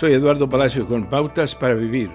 Soy Eduardo Palacio con Pautas para Vivir.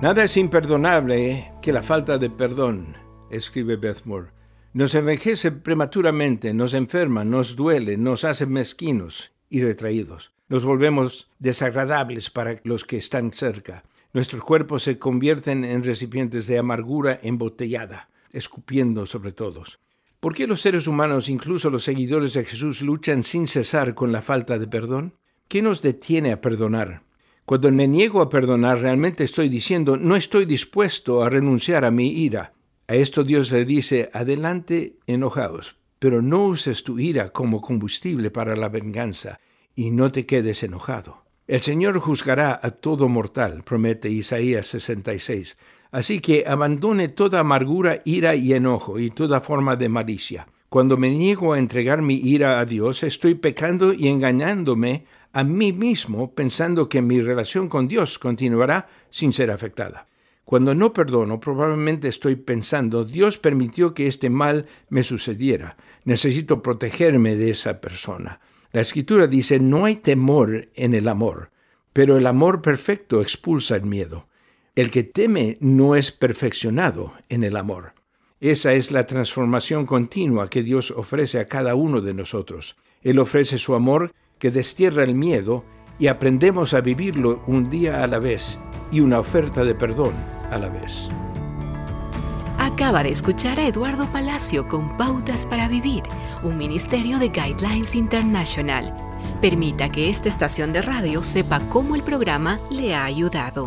Nada es imperdonable que la falta de perdón, escribe Beth Moore. Nos envejece prematuramente, nos enferma, nos duele, nos hace mezquinos y retraídos. Nos volvemos desagradables para los que están cerca. Nuestros cuerpos se convierten en recipientes de amargura embotellada, escupiendo sobre todos. ¿Por qué los seres humanos, incluso los seguidores de Jesús, luchan sin cesar con la falta de perdón? ¿Qué nos detiene a perdonar? Cuando me niego a perdonar, realmente estoy diciendo, no estoy dispuesto a renunciar a mi ira. A esto Dios le dice, adelante, enojaos, pero no uses tu ira como combustible para la venganza, y no te quedes enojado. El Señor juzgará a todo mortal, promete Isaías 66. Así que abandone toda amargura, ira y enojo y toda forma de malicia. Cuando me niego a entregar mi ira a Dios, estoy pecando y engañándome a mí mismo pensando que mi relación con Dios continuará sin ser afectada. Cuando no perdono, probablemente estoy pensando, Dios permitió que este mal me sucediera. Necesito protegerme de esa persona. La escritura dice, no hay temor en el amor, pero el amor perfecto expulsa el miedo. El que teme no es perfeccionado en el amor. Esa es la transformación continua que Dios ofrece a cada uno de nosotros. Él ofrece su amor que destierra el miedo y aprendemos a vivirlo un día a la vez y una oferta de perdón a la vez. Acaba de escuchar a Eduardo Palacio con Pautas para Vivir, un ministerio de Guidelines International. Permita que esta estación de radio sepa cómo el programa le ha ayudado.